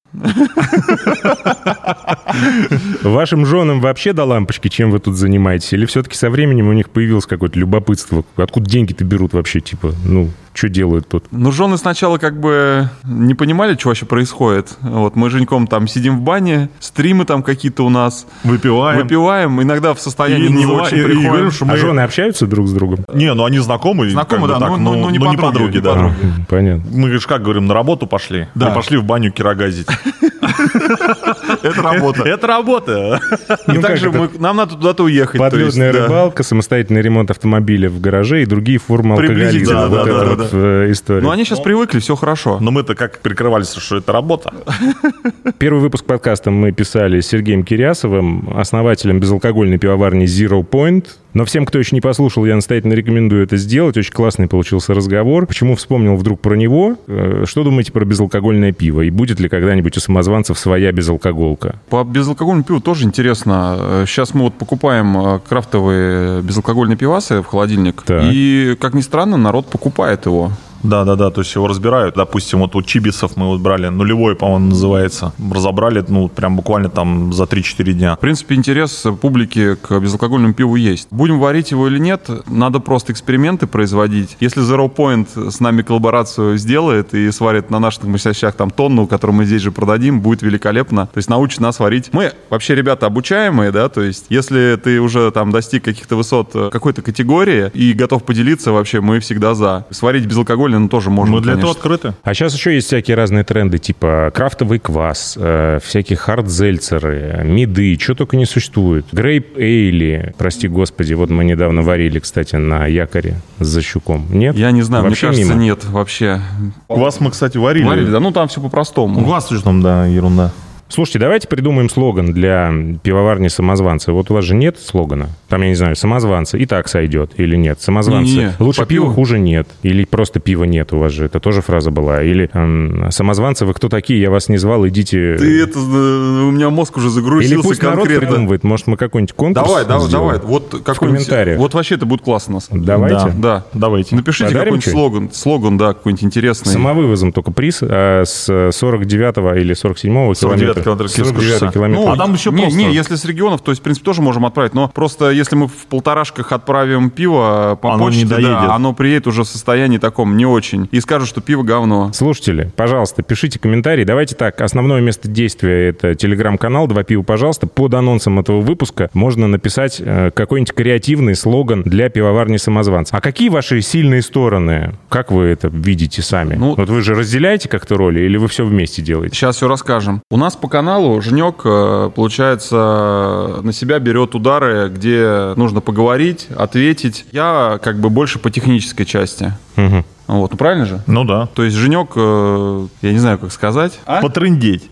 Вашим женам вообще до лампочки, чем вы тут занимаетесь? Или все-таки со временем у них появилось какое-то любопытство? Откуда деньги-то берут вообще? Типа, ну, что делают тут? Ну, жены сначала как бы не понимали, что вообще происходит. Вот, мы с Женьком там сидим в бане, стримы там какие-то у нас, Выпиваем. выпиваем, иногда в состоянии И не называ- очень и- и приходим. говорим, что А мы- жены общаются друг с другом? Не, ну они. Знакомы, бы да, так, ну, ну, ну, не ну, не подруги, подруги, не да. подруги. М, Понятно. Мы же как говорим, на работу пошли. Да. Мы пошли в баню кирогазить. Это работа. Это работа. И Ну, также нам надо туда-то уехать. да. рыбалка, самостоятельный ремонт автомобиля в гараже и другие формы Приблизительно, алкоголизма. Вот э, история. Ну, они сейчас привыкли, все хорошо. Но мы-то как прикрывались, что это работа. Первый выпуск подкаста мы писали с Сергеем Кирясовым, основателем безалкогольной пивоварни Zero Point. Но всем, кто еще не послушал, я настоятельно рекомендую это сделать. Очень классный получился разговор. Почему вспомнил вдруг про него? Э, Что думаете про безалкогольное пиво? И будет ли когда-нибудь у самозванцев своя безалкоголка? По безалкогольному пиву тоже интересно. Сейчас мы вот покупаем э, крафтовые безалкогольные пивасы в холодильник. Так. И, как ни странно, народ покупает его. Да, да, да, то есть его разбирают. Допустим, вот у чибисов мы вот брали, нулевой, по-моему, называется. Разобрали, ну, прям буквально там за 3-4 дня. В принципе, интерес публики к безалкогольному пиву есть. Будем варить его или нет, надо просто эксперименты производить. Если Zero Point с нами коллаборацию сделает и сварит на наших мощностях там тонну, которую мы здесь же продадим, будет великолепно. То есть научит нас варить. Мы вообще ребята обучаемые, да, то есть если ты уже там достиг каких-то высот э, какой-то категории и готов поделиться, вообще мы всегда за. Сварить безалкогольный безалкогольный тоже можно, Мы для этого конечно. открыты. А сейчас еще есть всякие разные тренды, типа крафтовый квас, э, всякие хардзельцеры, миды, что только не существует. Грейп эйли, прости господи, вот мы недавно варили, кстати, на якоре с защуком. Нет? Я не знаю, Вообще мне кажется, мимо? нет, вообще. Квас мы, кстати, варили. Варили, да, ну там все по-простому. Квас же там, да, ерунда. Слушайте, давайте придумаем слоган для пивоварни самозванцы. Вот у вас же нет слогана. Там, я не знаю, самозванцы и так сойдет или нет. Самозванцы. Не, не, Лучше пива хуже нет. Или просто пива нет у вас же. Это тоже фраза была. Или самозванцы, вы кто такие? Я вас не звал, идите. Ты это, э, у меня мозг уже загрузился Или пусть конкретно. народ придумывает. Может, мы какой-нибудь конкурс Давай, давай, давай. Вот какой-нибудь... Вот вообще это будет классно. На самом. Давайте. Да, да давайте. Напишите какой-нибудь слоган. Слоган, да, какой-нибудь интересный. Самовывозом только приз а с э, 49 или 47 километра 40 километров Киевского Ну, а, а там еще не, просто... Не, если с регионов, то есть, в принципе, тоже можем отправить. Но просто если мы в полторашках отправим пиво а, по оно почте, не доедет. Да, оно приедет уже в состоянии таком не очень. И скажут, что пиво говно. Слушатели, пожалуйста, пишите комментарии. Давайте так, основное место действия — это телеграм-канал «Два пива, пожалуйста». Под анонсом этого выпуска можно написать э, какой-нибудь креативный слоган для пивоварни самозванца. А какие ваши сильные стороны? Как вы это видите сами? Ну, вот вы же разделяете как-то роли или вы все вместе делаете? Сейчас все расскажем. У нас по каналу Женек, э, получается, на себя берет удары, где нужно поговорить, ответить. Я как бы больше по технической части. Мгм. Вот, ну правильно же? Ну да. То есть Женек, э, я не знаю, как сказать. А? Потрындеть.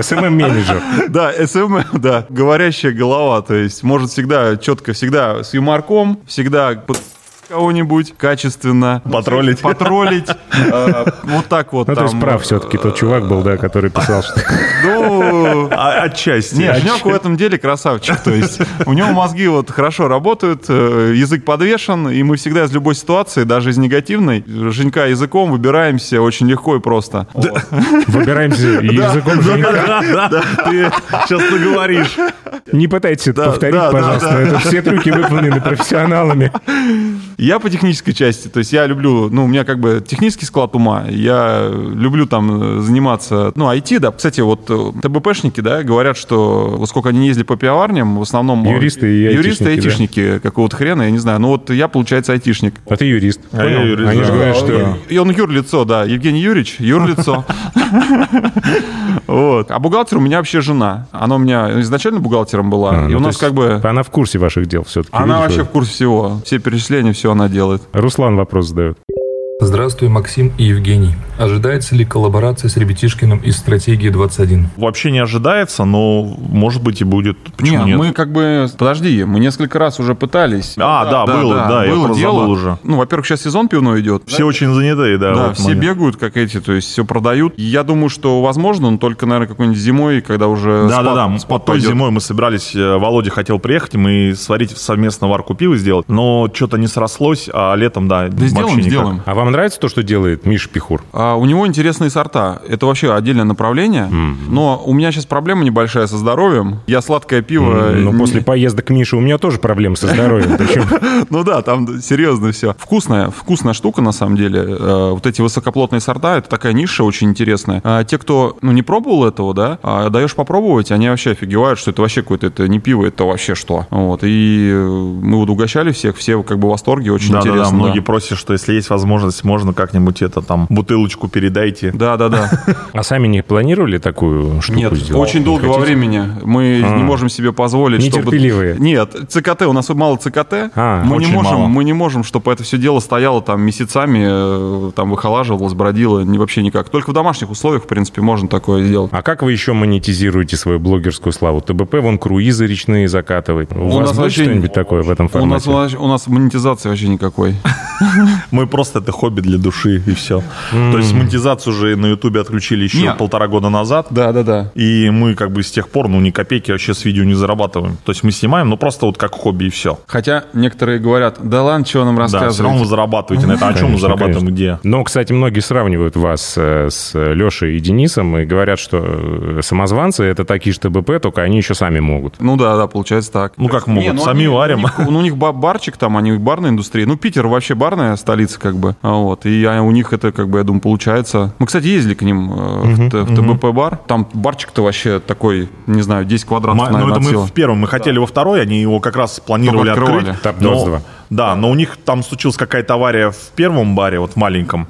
СММ-менеджер. Да, СМ, да, говорящая голова, то есть может всегда четко, всегда с юморком, всегда под кого-нибудь качественно. Потроллить. Потроллить. э, Вот так вот. Ну, то есть там, прав все-таки тот чувак был, да, который писал, что... Ну, А- Отчасти. Не, Женек в этом деле красавчик. То есть у него мозги вот хорошо работают, э, язык подвешен, и мы всегда из любой ситуации, даже из негативной, Женька языком выбираемся очень легко и просто. Выбираемся языком Женька. Ты сейчас наговоришь. Не пытайтесь повторить, пожалуйста. Это все трюки выполнены профессионалами. Я по технической части, то есть я люблю, ну, у меня как бы технический склад ума, я люблю там э, заниматься, ну, IT, да. Кстати, вот э, ТБПшники, да, говорят, что вот сколько они ездили по пиаварням, в основном... э, Юристы и Юристы и айтишники, да. айтишники какого-то хрена, я не знаю. Ну, вот я, получается, айтишник. А ты юрист. А я Понял? юрист, Они же да. говорят, что... И он юрлицо, да. Евгений Юрьевич, юрлицо. Вот. А бухгалтер у меня вообще жена. Она у меня изначально бухгалтером была. А, И ну, у нас как бы... Она в курсе ваших дел все-таки. Она вообще в курсе всего. Все перечисления, все она делает. Руслан вопрос задает. Здравствуй, Максим и Евгений. Ожидается ли коллаборация с Ребятишкиным из «Стратегии 21»? Вообще не ожидается, но может быть и будет. Почему Нет, нет? мы как бы... Подожди, мы несколько раз уже пытались. А, да, было, да, я было просто дело. забыл уже. Ну, во-первых, сейчас сезон пивной идет. Все очень занятые, да. Да, все момент. бегают, как эти, то есть все продают. Я думаю, что возможно, но только, наверное, какой-нибудь зимой, когда уже Да, спад- да, да. спад Той пойдет. зимой мы собирались, э, Володя хотел приехать, мы сварить совместно варку пива сделать, но что-то не срослось, а летом, да, Да сделаем, никак. сделаем. А вам нравится то, что делает Миша Пихур? А, у него интересные сорта. Это вообще отдельное направление. Но у меня сейчас проблема небольшая со здоровьем. Я сладкое пиво... Ну, не- после поездок Миши у меня тоже проблемы со здоровьем. Ну да, там серьезно все. Вкусная, вкусная штука на самом деле. Э, Вот эти высокоплотные сорта, это такая ниша очень интересная. А те, кто ну, не пробовал этого, да, а даешь попробовать, они вообще офигевают, что это вообще какое-то, это не пиво, это вообще что. Вот. И мы вот угощали всех, все как бы в восторге, очень Да, да, интересно. да, многие просят, что если есть возможность, можно как-нибудь это там бутылочку передайте. Да, да, да. А сами не планировали такую штуку Нет, сделать? очень Не долго во хотите? времени. Мы А. не можем себе позволить, Нетерпеливые. чтобы... Нет, ЦКТ, у нас мало ЦКТ. А, мы, не можем, мало. мы не можем, чтобы это все дело стояло там месяцами, э, там выхолаживалось, бродило, не, вообще никак. Только в домашних условиях, в принципе, можно такое сделать. А как вы еще монетизируете свою блогерскую славу? ТБП вон круизы речные закатывает. У, вас будет что-нибудь такое в этом у нас, формате? у нас монетизации вообще никакой. Мы просто это хобби для души и все. То есть монетизацию уже на Ютубе отключили еще полтора года назад. Да, да, да. И мы как бы с тех пор, ну, ни копейки вообще с видео не зарабатываем. То есть мы снимаем, ну, просто вот как хобби и все. Хотя некоторые говорят, да ладно, что нам Да, все равно рассказывать. вы зарабатываете на это. А чем мы зарабатываем? Где? Но, кстати, многие сравнивают вас э, с Лешей и Денисом и говорят, что э, самозванцы — это такие же ТБП, только они еще сами могут. Ну да, да, получается так. Ну, как могут, ну сами варим. У них, ну, у них ба- барчик там, они барная индустрия. Ну, Питер вообще барная столица, как бы. Вот. И а, у них это, как бы, я думаю, получается. Мы, кстати, ездили к ним э, в, ТБП бар. Там барчик-то вообще такой, не знаю, 10 квадратов, Ну, наверное, это от мы в первом. Мы хотели во второй, они его как раз планировали открывали. открыть. Тап но, 22. Да, но у них там случилась какая-то авария в первом баре, вот в маленьком.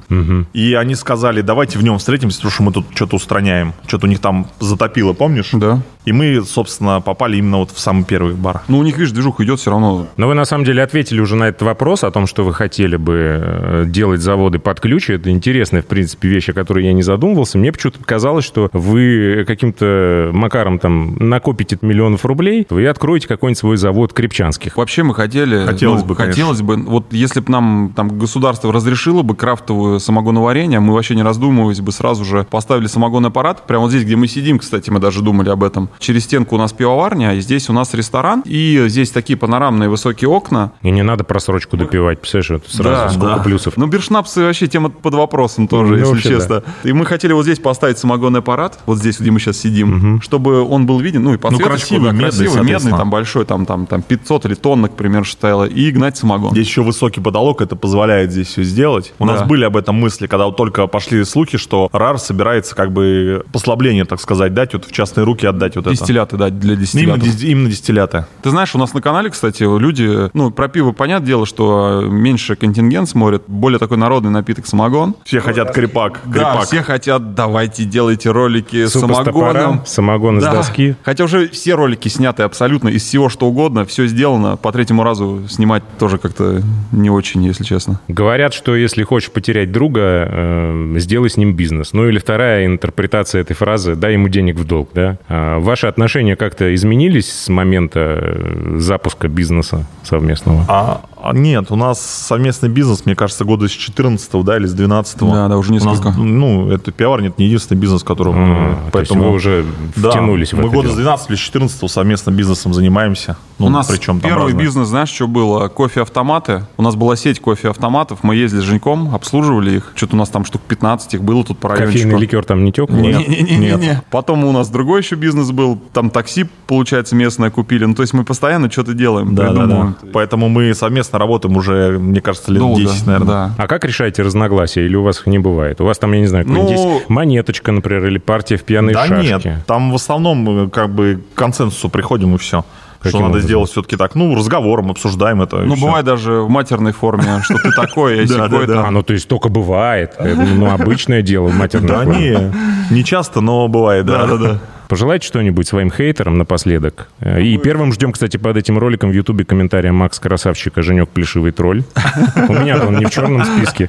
И они сказали, давайте в нем встретимся, потому что мы тут что-то устраняем. Что-то у них там затопило, помнишь? Да. И мы, собственно, попали именно вот в самый первый бар. Ну, у них, видишь, движуха идет все равно. Но вы на самом деле ответили уже на этот вопрос о том, что вы хотели бы э, делать заводы под ключ. Это интересная, в принципе, вещь, о которой я не задумывался. Мне почему-то показалось, что вы каким-то макаром там накопите миллионов рублей, вы откроете какой-нибудь свой завод крепчанских. Вообще мы хотели... Хотелось ну, бы, конечно. Хотелось бы. Вот если бы нам там государство разрешило бы крафтовую самогоноварение, мы вообще не раздумываясь бы сразу же поставили самогонный аппарат. Прямо вот здесь, где мы сидим, кстати, мы даже думали об этом. Через стенку у нас пивоварня, и здесь у нас ресторан. И здесь такие панорамные высокие окна. И не надо просрочку допивать, представляешь, это сразу Да, сколько да. плюсов. Ну, биршнапсы вообще тема под вопросом тоже, Ну, если вообще, честно. И мы хотели вот здесь поставить самогонный аппарат, вот здесь, где мы сейчас сидим, чтобы он был виден, ну и подсветочку, красивый, да, медный, красивый, медный, соответственно. там большой, там, там, там 500 или тонна, к примеру, стояло, и гнать самогон. Здесь еще высокий потолок, это позволяет здесь все сделать. У Да. нас были об этом мысли, когда вот только пошли слухи, что РАР собирается как бы послабление, так сказать, дать, вот в частные руки отдать вот это. Дистилляты, да, для Именно, дистиллятов. дис- именно дистилляты. Ты знаешь, у нас на канале, кстати, люди, ну, про пиво, понятное дело, что меньше контингент смотрит, более такой народный напиток самогон. Все хотят крепак. Да, крепак. все хотят, давайте делайте ролики с Супа с топора, самогоном. самогон из Да. доски. Хотя уже все ролики сняты абсолютно из всего, что угодно, все сделано. По третьему разу снимать тоже как-то не очень, если честно. Говорят, что если хочешь потерять друга, э, сделай с ним бизнес. Ну или вторая интерпретация этой фразы «дай ему денег в долг». Да? А ваши отношения как-то изменились с момента э, запуска бизнеса совместного? А нет, у нас совместный бизнес, мне кажется, года с 14 да, или с 12 Да, да, уже несколько. У нас, ну, это пивоварня, это не единственный бизнес, которым мы... А, то есть вы уже Да, втянулись в мы это года дело. с 12 или с 14 совместно бизнесом занимаемся. Ну, у нас причем первый разные. бизнес, знаешь, что было? Кофе-автоматы. У нас была сеть кофе-автоматов. Мы ездили с Женьком, обслуживали их. Что-то у нас там штук 15 их было тут по райончику. Кофейный ликер там не тек? у вас? Нет. Не-не-не. Потом у нас другой еще бизнес был. Там такси, получается, местное купили. Ну, то есть мы постоянно что-то делаем, Да, да, придумываем. да. Поэтому мы совместно работаем уже, мне кажется, лет Долго, 10, наверное. Да. А как решаете разногласия? Или у вас их не бывает? У вас там, я не знаю, Ну- есть монеточка, например, или партия в пьяные Да шашки? нет, там в основном мы как бы к консенсусу приходим и все. Каким что надо образом? сделать все-таки так, ну, разговором, обсуждаем это. Ну, бывает даже в матерной форме, что ты такой, я Да, сякой да. А, ну то есть только бывает. Это, ну, обычное дело в матерной Да форме. не, не часто, но бывает, да. Да, да, да. Пожелайте что-нибудь своим хейтерам напоследок. И первым ждем, кстати, под этим роликом в Ютубе комментария Макс Красавчика, Женек Плешивый тролль. У меня он не в черном списке.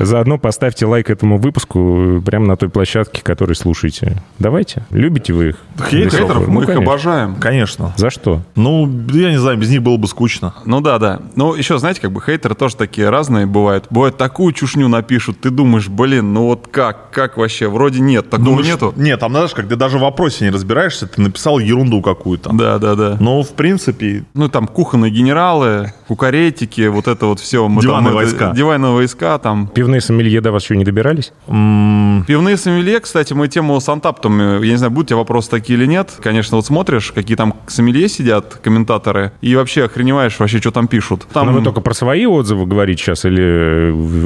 Заодно поставьте лайк этому выпуску прямо на той площадке, которой слушаете. Давайте. Любите вы их? Хейтеров? Ну, мы их конечно. обожаем. Конечно. За что? Ну, я не знаю, без них было бы скучно. Ну да, да. Ну еще, знаете, как бы хейтеры тоже такие разные бывают. Бывает такую чушню напишут, ты думаешь, блин, ну вот как, как вообще? Вроде нет, такого нету. Нет, там, знаешь, как ты даже в вопросе не разбираешься, ты написал ерунду какую-то. Да, да, да. Но, в принципе, Ну, там кухонные генералы, кукаретики, вот это вот все. Мы Диванные там, это- войска. Диванные войска, там. Пивные сомелье до вас еще не добирались? м, Пивные сомелье, кстати, мы тему с антаптом, э, я не знаю, будут у тебя вопросы такие или нет. Конечно, вот смотришь, какие там сомелье сидят, комментаторы, и вообще охреневаешь вообще, что там пишут. Там... Ну, вы только про свои отзывы говорите сейчас или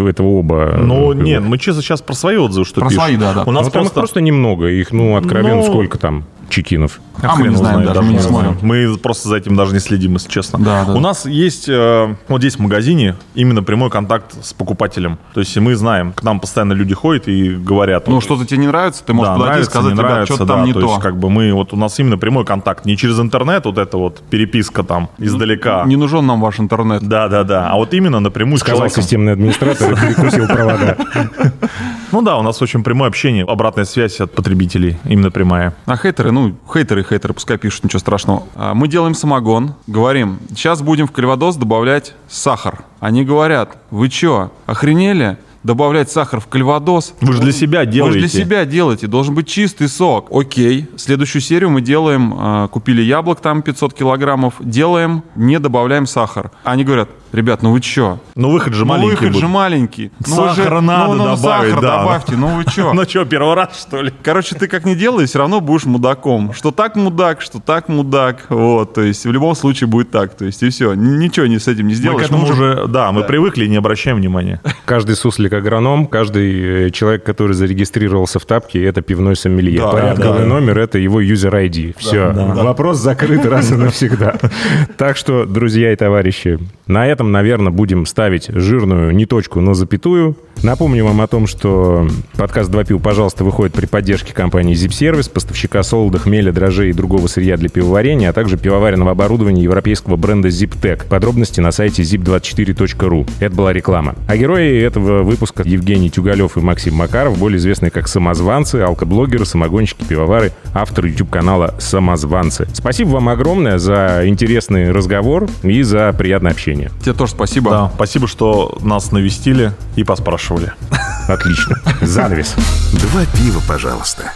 э, это оба? ну, Э, нет, мы честно сейчас про свои отзывы что Про пишем. свои, да, да. У нас Ну, там их просто... просто немного. Их, ну, откровенно, Ну, сколько там чекинов? А мы Хрен не знаем даже, мы не знаем. смотрим. Мы просто за этим даже не следим, если честно. Да, да. У нас есть э, вот здесь в магазине именно прямой контакт с покупателем. То есть мы знаем, к нам постоянно люди ходят и говорят. Ну, вот, что-то тебе не нравится, ты можешь да, подойти и нравится, сказать, не ребят, нравится, что-то там да, не то. то. есть как бы мы, вот у нас именно прямой контакт. Не через интернет, вот это вот переписка там издалека. Не нужен нам ваш интернет. Да, да, да. А вот именно напрямую с Сказал человеком. системный администратор и перекусил провода. Ну да, у нас очень прямое общение, обратная связь от потребителей, именно прямая. А хейтеры, ну, хейтеры, хейтеры, пускай пишут, ничего страшного. А, Мы делаем самогон, говорим, сейчас будем в кальвадос добавлять сахар. Они говорят, вы чё, охренели? Добавлять сахар в кальвадос? Вы же для себя Вы делаете. же для себя делаете, должен быть чистый сок. Окей, следующую серию мы делаем, а, купили яблок там 500 килограммов, делаем, не добавляем сахар. Они говорят, ребят, ну вы чё? Ну выход же Ну маленький выход будет. же маленький. Ну вы же- надо ну, ну, добавить, сахар да. добавьте, ну вы чё? Ну что, первый раз, что ли? Короче, ты как не делай, все равно будешь мудаком. Что так мудак, что так мудак. Вот, то есть в любом случае будет так. То есть и все. Ничего не с этим не Мы сделаешь. к этому Мы уже- да, мы привыкли не обращаем внимания. Каждый суслик-агроном, каждый э, человек, который зарегистрировался в тапке, это пивной сомелье. Да, Порядковый да, номер — это его юзер ID. Все, вопрос закрыт раз и навсегда. Так что, друзья и товарищи, на этом этом, наверное, будем ставить жирную не точку, но запятую. Напомню вам о том, что подкаст «Два пива, пожалуйста» выходит при поддержке компании Zip Service, поставщика солода, хмеля, дрожжей и другого сырья для пивоварения, а также пивоваренного оборудования европейского бренда ZipTech. Подробности на сайте zip24.ru. Это была реклама. А герои этого выпуска Евгений Тюгалев и Максим Макаров, более известные как самозванцы, алкоблогеры, самогонщики, пивовары, авторы YouTube-канала «Самозванцы». Спасибо вам огромное за интересный разговор и за приятное общение. Тебе тоже спасибо. Да, спасибо, что нас навестили и поспрашивали. Отлично. Занавес. Два пива, пожалуйста.